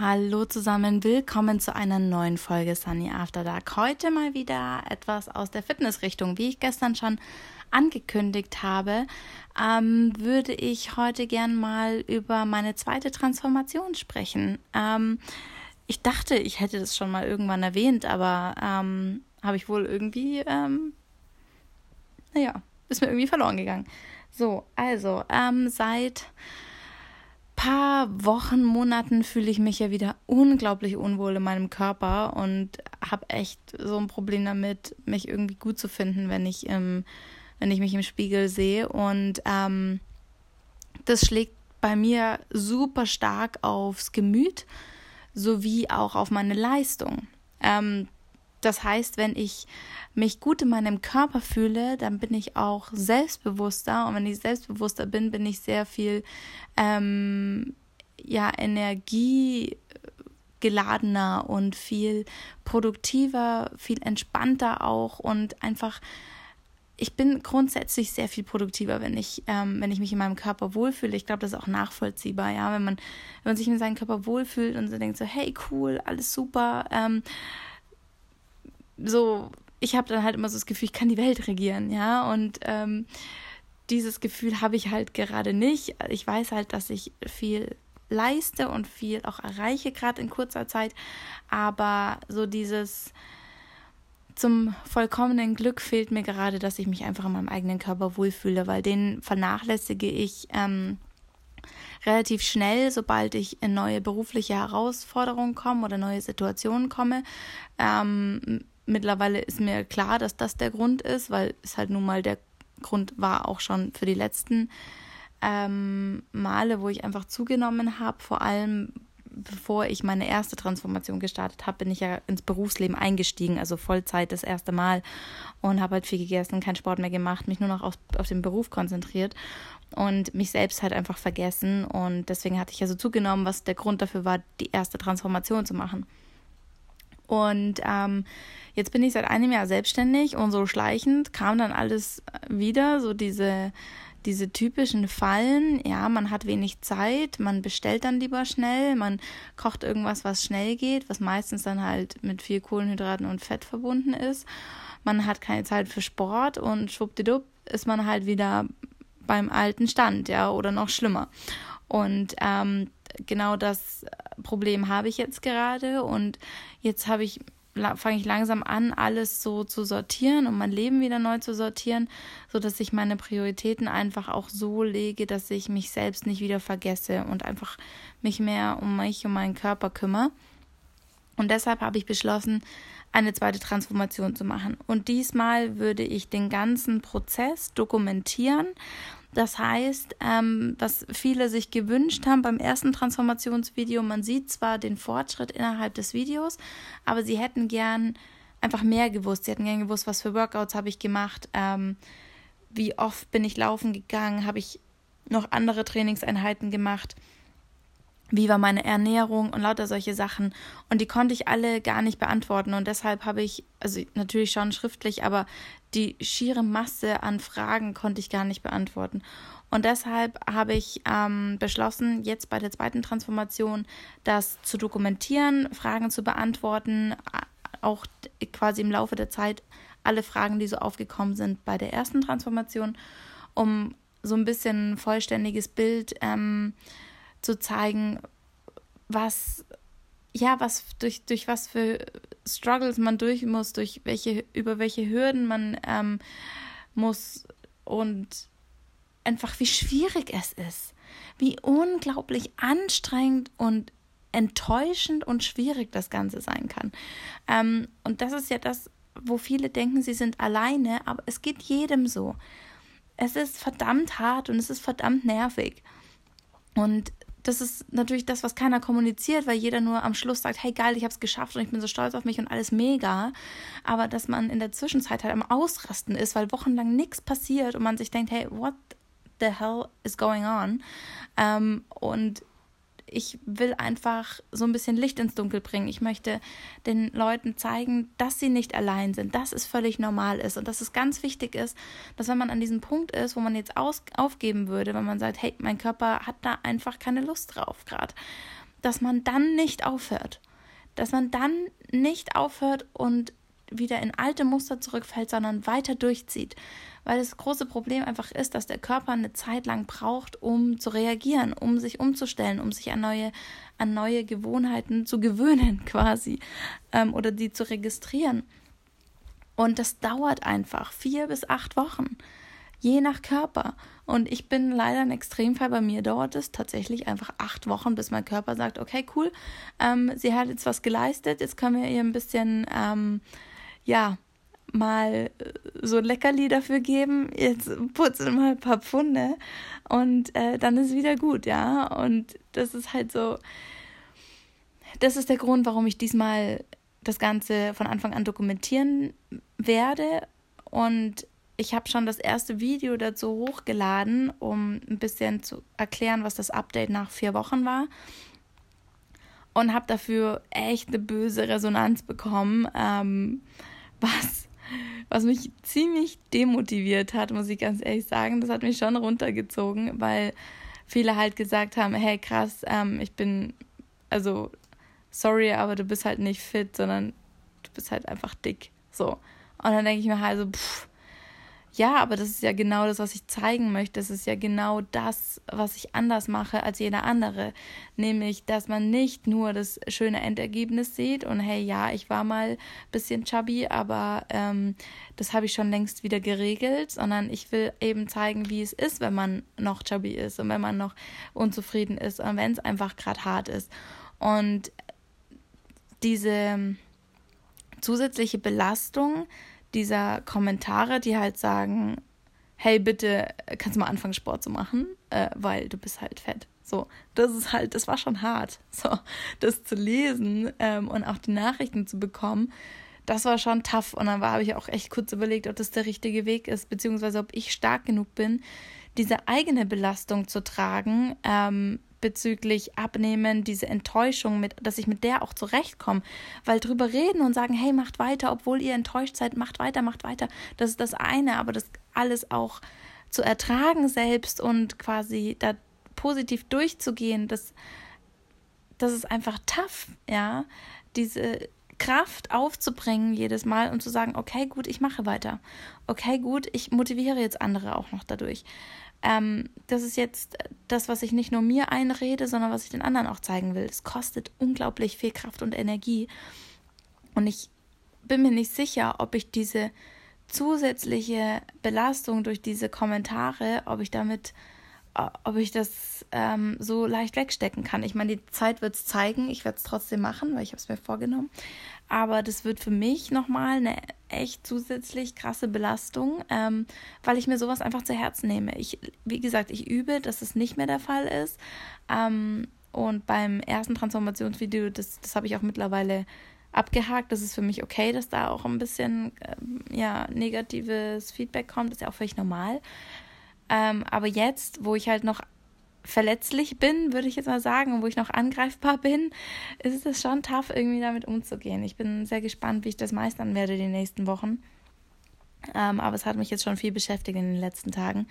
Hallo zusammen, willkommen zu einer neuen Folge Sunny After Dark. Heute mal wieder etwas aus der Fitnessrichtung. Wie ich gestern schon angekündigt habe, ähm, würde ich heute gern mal über meine zweite Transformation sprechen. Ähm, ich dachte, ich hätte das schon mal irgendwann erwähnt, aber ähm, habe ich wohl irgendwie, ähm, naja, ist mir irgendwie verloren gegangen. So, also, ähm, seit paar Wochen, Monaten fühle ich mich ja wieder unglaublich unwohl in meinem Körper und habe echt so ein Problem damit, mich irgendwie gut zu finden, wenn ich im, wenn ich mich im Spiegel sehe. Und ähm, das schlägt bei mir super stark aufs Gemüt sowie auch auf meine Leistung. Ähm, das heißt, wenn ich mich gut in meinem Körper fühle, dann bin ich auch selbstbewusster. Und wenn ich selbstbewusster bin, bin ich sehr viel ähm, ja, energiegeladener und viel produktiver, viel entspannter auch und einfach ich bin grundsätzlich sehr viel produktiver, wenn ich, ähm, wenn ich mich in meinem Körper wohlfühle. Ich glaube, das ist auch nachvollziehbar, ja, wenn man, wenn man sich in seinem Körper wohlfühlt und so denkt so, hey, cool, alles super, ähm, so, ich habe dann halt immer so das Gefühl, ich kann die Welt regieren, ja, und ähm, dieses Gefühl habe ich halt gerade nicht. Ich weiß halt, dass ich viel leiste und viel auch erreiche, gerade in kurzer Zeit, aber so dieses zum vollkommenen Glück fehlt mir gerade, dass ich mich einfach in meinem eigenen Körper wohlfühle, weil den vernachlässige ich ähm, relativ schnell, sobald ich in neue berufliche Herausforderungen komme oder neue Situationen komme. Ähm, Mittlerweile ist mir klar, dass das der Grund ist, weil es halt nun mal der Grund war auch schon für die letzten ähm, Male, wo ich einfach zugenommen habe. Vor allem bevor ich meine erste Transformation gestartet habe, bin ich ja ins Berufsleben eingestiegen, also Vollzeit das erste Mal und habe halt viel gegessen, keinen Sport mehr gemacht, mich nur noch auf, auf den Beruf konzentriert und mich selbst halt einfach vergessen. Und deswegen hatte ich ja so zugenommen, was der Grund dafür war, die erste Transformation zu machen. Und ähm, jetzt bin ich seit einem Jahr selbstständig und so schleichend kam dann alles wieder, so diese, diese typischen Fallen. Ja, man hat wenig Zeit, man bestellt dann lieber schnell, man kocht irgendwas, was schnell geht, was meistens dann halt mit viel Kohlenhydraten und Fett verbunden ist. Man hat keine Zeit für Sport und schwuppdiwupp ist man halt wieder beim alten Stand, ja, oder noch schlimmer. Und ähm, genau das Problem habe ich jetzt gerade und jetzt habe ich fange ich langsam an, alles so zu sortieren und mein Leben wieder neu zu sortieren, so dass ich meine Prioritäten einfach auch so lege, dass ich mich selbst nicht wieder vergesse und einfach mich mehr um mich, um meinen Körper kümmere. Und deshalb habe ich beschlossen, eine zweite Transformation zu machen. Und diesmal würde ich den ganzen Prozess dokumentieren das heißt, ähm, was viele sich gewünscht haben beim ersten Transformationsvideo, man sieht zwar den Fortschritt innerhalb des Videos, aber sie hätten gern einfach mehr gewusst. Sie hätten gern gewusst, was für Workouts habe ich gemacht, ähm, wie oft bin ich laufen gegangen, habe ich noch andere Trainingseinheiten gemacht wie war meine Ernährung und lauter solche Sachen. Und die konnte ich alle gar nicht beantworten. Und deshalb habe ich, also natürlich schon schriftlich, aber die schiere Masse an Fragen konnte ich gar nicht beantworten. Und deshalb habe ich ähm, beschlossen, jetzt bei der zweiten Transformation das zu dokumentieren, Fragen zu beantworten, auch quasi im Laufe der Zeit alle Fragen, die so aufgekommen sind bei der ersten Transformation, um so ein bisschen vollständiges Bild ähm, zu zeigen, was ja, was durch, durch was für Struggles man durch muss, durch welche, über welche Hürden man ähm, muss und einfach wie schwierig es ist, wie unglaublich anstrengend und enttäuschend und schwierig das Ganze sein kann. Ähm, und das ist ja das, wo viele denken, sie sind alleine, aber es geht jedem so. Es ist verdammt hart und es ist verdammt nervig. Und das ist natürlich das, was keiner kommuniziert, weil jeder nur am Schluss sagt, hey geil, ich habe es geschafft und ich bin so stolz auf mich und alles mega. Aber dass man in der Zwischenzeit halt am Ausrasten ist, weil wochenlang nichts passiert und man sich denkt, hey, what the hell is going on? Ähm, und ich will einfach so ein bisschen Licht ins Dunkel bringen. Ich möchte den Leuten zeigen, dass sie nicht allein sind, dass es völlig normal ist und dass es ganz wichtig ist, dass wenn man an diesem Punkt ist, wo man jetzt aus aufgeben würde, wenn man sagt, hey, mein Körper hat da einfach keine Lust drauf gerade, dass man dann nicht aufhört. Dass man dann nicht aufhört und wieder in alte Muster zurückfällt, sondern weiter durchzieht. Weil das große Problem einfach ist, dass der Körper eine Zeit lang braucht, um zu reagieren, um sich umzustellen, um sich an neue, an neue Gewohnheiten zu gewöhnen quasi ähm, oder die zu registrieren. Und das dauert einfach vier bis acht Wochen, je nach Körper. Und ich bin leider ein Extremfall. Bei mir dauert es tatsächlich einfach acht Wochen, bis mein Körper sagt, okay, cool, ähm, sie hat jetzt was geleistet, jetzt können wir ihr ein bisschen, ähm, ja, mal äh, so Leckerli dafür geben, jetzt putzen mal ein paar Pfunde und äh, dann ist wieder gut, ja. Und das ist halt so, das ist der Grund, warum ich diesmal das Ganze von Anfang an dokumentieren werde. Und ich habe schon das erste Video dazu hochgeladen, um ein bisschen zu erklären, was das Update nach vier Wochen war. Und habe dafür echt eine böse Resonanz bekommen, ähm, was, was mich ziemlich demotiviert hat, muss ich ganz ehrlich sagen. Das hat mich schon runtergezogen, weil viele halt gesagt haben, hey krass, ähm, ich bin, also sorry, aber du bist halt nicht fit, sondern du bist halt einfach dick. So. Und dann denke ich mir halt so, pff, ja, aber das ist ja genau das, was ich zeigen möchte. Das ist ja genau das, was ich anders mache als jeder andere. Nämlich, dass man nicht nur das schöne Endergebnis sieht und hey, ja, ich war mal ein bisschen chubby, aber ähm, das habe ich schon längst wieder geregelt, sondern ich will eben zeigen, wie es ist, wenn man noch chubby ist und wenn man noch unzufrieden ist und wenn es einfach gerade hart ist. Und diese zusätzliche Belastung dieser Kommentare, die halt sagen, hey, bitte, kannst du mal anfangen, Sport zu machen, äh, weil du bist halt fett. So, das ist halt, das war schon hart. So, das zu lesen ähm, und auch die Nachrichten zu bekommen, das war schon tough. Und dann habe ich auch echt kurz überlegt, ob das der richtige Weg ist, beziehungsweise ob ich stark genug bin, diese eigene Belastung zu tragen, ähm, bezüglich Abnehmen, diese Enttäuschung, mit, dass ich mit der auch zurechtkomme. Weil drüber reden und sagen, hey, macht weiter, obwohl ihr enttäuscht seid, macht weiter, macht weiter. Das ist das eine, aber das alles auch zu ertragen selbst und quasi da positiv durchzugehen, das, das ist einfach tough, ja. Diese Kraft aufzubringen jedes Mal und zu sagen, okay, gut, ich mache weiter. Okay, gut, ich motiviere jetzt andere auch noch dadurch ähm, das ist jetzt das, was ich nicht nur mir einrede, sondern was ich den anderen auch zeigen will. Es kostet unglaublich viel Kraft und Energie. Und ich bin mir nicht sicher, ob ich diese zusätzliche Belastung durch diese Kommentare, ob ich damit, ob ich das ähm, so leicht wegstecken kann. Ich meine, die Zeit wird es zeigen. Ich werde es trotzdem machen, weil ich habe es mir vorgenommen. Aber das wird für mich nochmal eine echt zusätzlich krasse Belastung, ähm, weil ich mir sowas einfach zu Herzen nehme. Ich, wie gesagt, ich übe, dass es nicht mehr der Fall ist. Ähm, und beim ersten Transformationsvideo, das, das habe ich auch mittlerweile abgehakt. Das ist für mich okay, dass da auch ein bisschen ähm, ja, negatives Feedback kommt. Das ist ja auch völlig normal. Ähm, aber jetzt, wo ich halt noch verletzlich bin, würde ich jetzt mal sagen, wo ich noch angreifbar bin, ist es schon tough, irgendwie damit umzugehen. Ich bin sehr gespannt, wie ich das meistern werde die nächsten Wochen. Ähm, aber es hat mich jetzt schon viel beschäftigt in den letzten Tagen.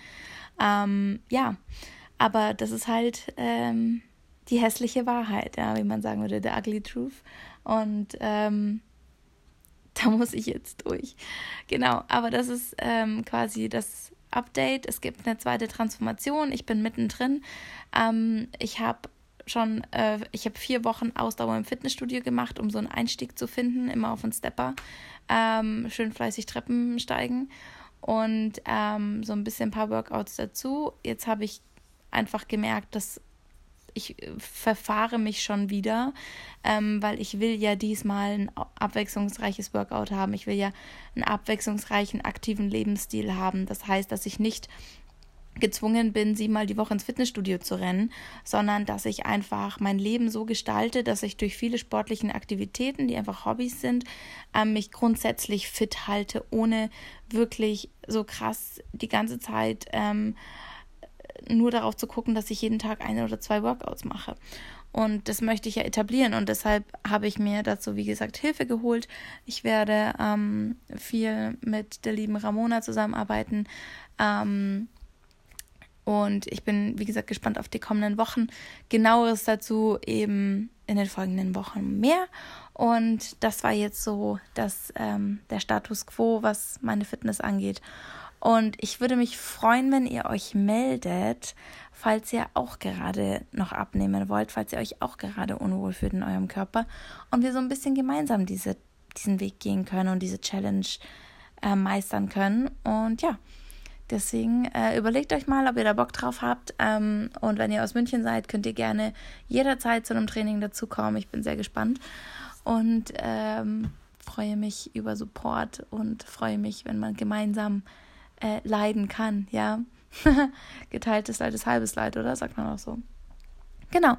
Ähm, ja, aber das ist halt ähm, die hässliche Wahrheit, ja, wie man sagen würde, the ugly truth. Und ähm, da muss ich jetzt durch. Genau, aber das ist ähm, quasi das Update. Es gibt eine zweite Transformation. Ich bin mittendrin. Ähm, ich habe schon, äh, ich habe vier Wochen Ausdauer im Fitnessstudio gemacht, um so einen Einstieg zu finden, immer auf einen Stepper. Ähm, schön fleißig Treppen steigen und ähm, so ein bisschen ein paar Workouts dazu. Jetzt habe ich einfach gemerkt, dass ich äh, verfahre mich schon wieder, ähm, weil ich will ja diesmal abwechslungsreiches Workout haben. Ich will ja einen abwechslungsreichen, aktiven Lebensstil haben. Das heißt, dass ich nicht gezwungen bin, siebenmal die Woche ins Fitnessstudio zu rennen, sondern dass ich einfach mein Leben so gestalte, dass ich durch viele sportliche Aktivitäten, die einfach Hobbys sind, ähm, mich grundsätzlich fit halte, ohne wirklich so krass die ganze Zeit ähm, nur darauf zu gucken, dass ich jeden Tag eine oder zwei Workouts mache. Und das möchte ich ja etablieren und deshalb habe ich mir dazu, wie gesagt, Hilfe geholt. Ich werde ähm, viel mit der lieben Ramona zusammenarbeiten ähm, Und ich bin, wie gesagt, gespannt auf die kommenden Wochen. Genaueres dazu eben in den folgenden Wochen mehr. Und das war jetzt so das, ähm, der Status quo, was meine Fitness angeht. Und ich würde mich freuen, wenn ihr euch meldet, falls ihr auch gerade noch abnehmen wollt, falls ihr euch auch gerade unwohl fühlt in eurem Körper und wir so ein bisschen gemeinsam diese, diesen Weg gehen können und diese Challenge äh, meistern können. Und ja, deswegen äh, überlegt euch mal, ob ihr da Bock drauf habt. Ähm, und wenn ihr aus München seid, könnt ihr gerne jederzeit zu einem Training dazukommen. Ich bin sehr gespannt und ähm, freue mich über Support und freue mich, wenn man gemeinsam äh, leiden kann, ja. Geteiltes Leid ist halbes Leid, oder? Sagt man auch so. Genau.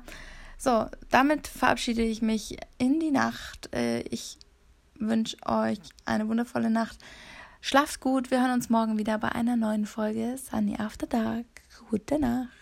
So, damit verabschiede ich mich in die Nacht. Äh, ich wünsche euch eine wundervolle Nacht. Schlaft gut. Wir hören uns morgen wieder bei einer neuen Folge Sunny After Dark. Gute Nacht.